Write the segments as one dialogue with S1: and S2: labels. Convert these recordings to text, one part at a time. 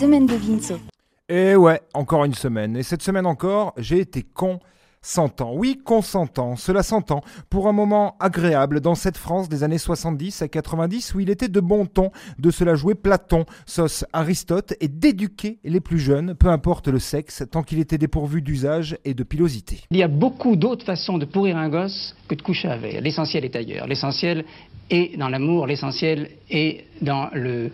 S1: semaine de Vinceau.
S2: Et ouais, encore une semaine. Et cette semaine encore, j'ai été con. S'entend, oui, consentant, cela s'entend, pour un moment agréable dans cette France des années 70 à 90 où il était de bon ton de se la jouer Platon, sauce Aristote et d'éduquer les plus jeunes, peu importe le sexe, tant qu'il était dépourvu d'usage et de pilosité.
S3: Il y a beaucoup d'autres façons de pourrir un gosse que de coucher avec. L'essentiel est ailleurs. L'essentiel est dans l'amour, l'essentiel est dans le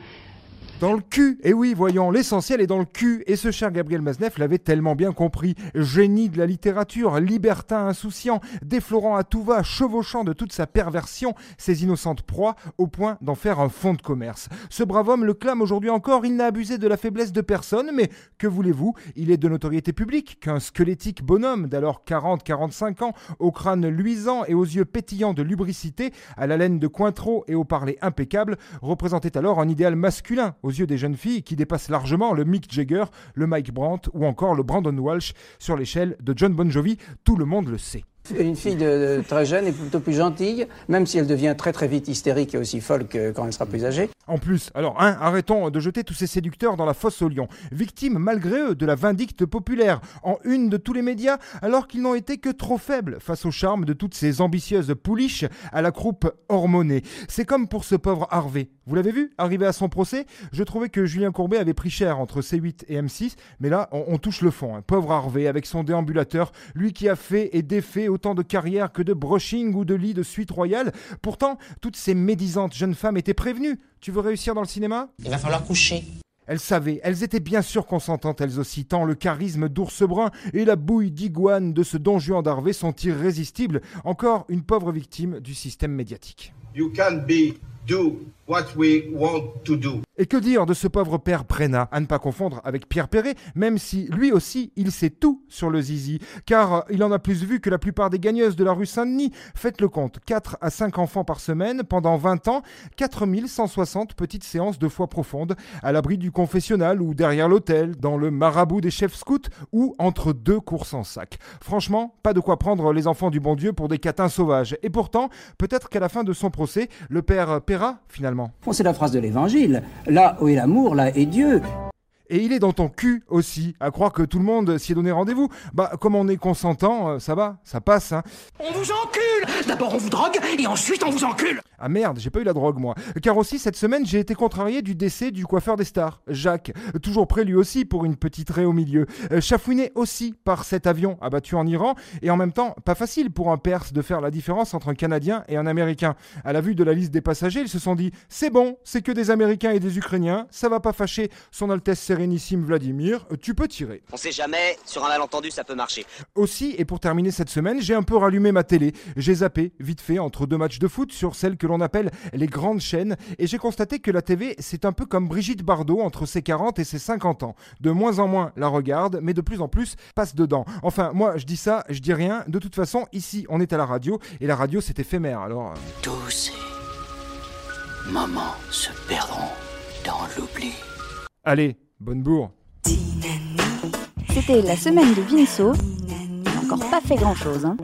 S2: dans le cul Et oui, voyons, l'essentiel est dans le cul. Et ce cher Gabriel Mazneff l'avait tellement bien compris. Génie de la littérature, libertin insouciant, déflorant à tout va, chevauchant de toute sa perversion ses innocentes proies, au point d'en faire un fonds de commerce. Ce brave homme le clame aujourd'hui encore, il n'a abusé de la faiblesse de personne, mais que voulez-vous? Il est de notoriété publique qu'un squelettique bonhomme d'alors 40-45 ans, au crâne luisant et aux yeux pétillants de lubricité, à la laine de Cointreau et au parler impeccable, représentait alors un idéal masculin aux yeux des jeunes filles qui dépassent largement le Mick Jagger, le Mike Brandt ou encore le Brandon Walsh sur l'échelle de John Bon Jovi. Tout le monde le sait.
S4: Une fille très jeune est plutôt plus gentille, même si elle devient très très vite hystérique et aussi folle que quand elle sera plus âgée.
S2: En plus, alors, hein, arrêtons de jeter tous ces séducteurs dans la fosse au lion, victimes malgré eux de la vindicte populaire, en une de tous les médias, alors qu'ils n'ont été que trop faibles face au charme de toutes ces ambitieuses pouliches à la croupe hormonée. C'est comme pour ce pauvre Harvey. Vous l'avez vu, arrivé à son procès, je trouvais que Julien Courbet avait pris cher entre C8 et M6, mais là, on, touche le fond. Hein. Pauvre Harvey, avec son déambulateur, lui qui a fait et défait autant de carrières que de brushing ou de lits de suite royale. Pourtant, toutes ces médisantes jeunes femmes étaient prévenues. Tu veux réussir dans le cinéma?
S5: Il va falloir coucher.
S2: Elles savaient, elles étaient bien sûr consentantes elles aussi, tant le charisme d'ours brun et la bouille d'iguane de ce don Juan d'Harvey sont irrésistibles. Encore une pauvre victime du système médiatique.
S6: You can be do what we want to do.
S2: Et que dire de ce pauvre père Brenna, à ne pas confondre avec Pierre Perret, même si lui aussi il sait tout sur le zizi, car il en a plus vu que la plupart des gagneuses de la rue Saint-Denis. Faites le compte, 4 à 5 enfants par semaine pendant 20 ans, 4160 petites séances de foi profonde, à l'abri du confessionnal ou derrière l'hôtel, dans le marabout des chefs scouts ou entre deux courses en sac. Franchement, pas de quoi prendre les enfants du bon Dieu pour des catins sauvages. Et pourtant, peut-être qu'à la fin de son procès, le père finalement.
S4: c'est la phrase de l'évangile. Là où est l'amour, là est Dieu.
S2: Et il est dans ton cul aussi, à croire que tout le monde s'y est donné rendez-vous. Bah, comme on est consentant, euh, ça va, ça passe, hein.
S7: On vous encule D'abord on vous drogue, et ensuite on vous encule
S2: Ah merde, j'ai pas eu la drogue, moi. Car aussi, cette semaine, j'ai été contrarié du décès du coiffeur des stars, Jacques. Toujours prêt lui aussi pour une petite raie au milieu. Euh, chafouiné aussi par cet avion abattu en Iran, et en même temps, pas facile pour un Perse de faire la différence entre un Canadien et un Américain. À la vue de la liste des passagers, ils se sont dit, c'est bon, c'est que des Américains et des Ukrainiens, ça va pas fâcher son Altesse Sérénissime Vladimir, tu peux tirer.
S8: On sait jamais, sur un malentendu ça peut marcher.
S2: Aussi, et pour terminer cette semaine, j'ai un peu rallumé ma télé. J'ai zappé, vite fait, entre deux matchs de foot sur celle que l'on appelle les grandes chaînes, et j'ai constaté que la TV, c'est un peu comme Brigitte Bardot entre ses 40 et ses 50 ans. De moins en moins la regarde, mais de plus en plus passe dedans. Enfin, moi, je dis ça, je dis rien. De toute façon, ici, on est à la radio, et la radio, c'est éphémère, alors... Euh.
S5: Tous ces moments se perdront dans l'oubli.
S2: Allez, Bonne bourre.
S1: C'était la semaine de Vinceau. Il n'a encore pas fait grand chose. Hein.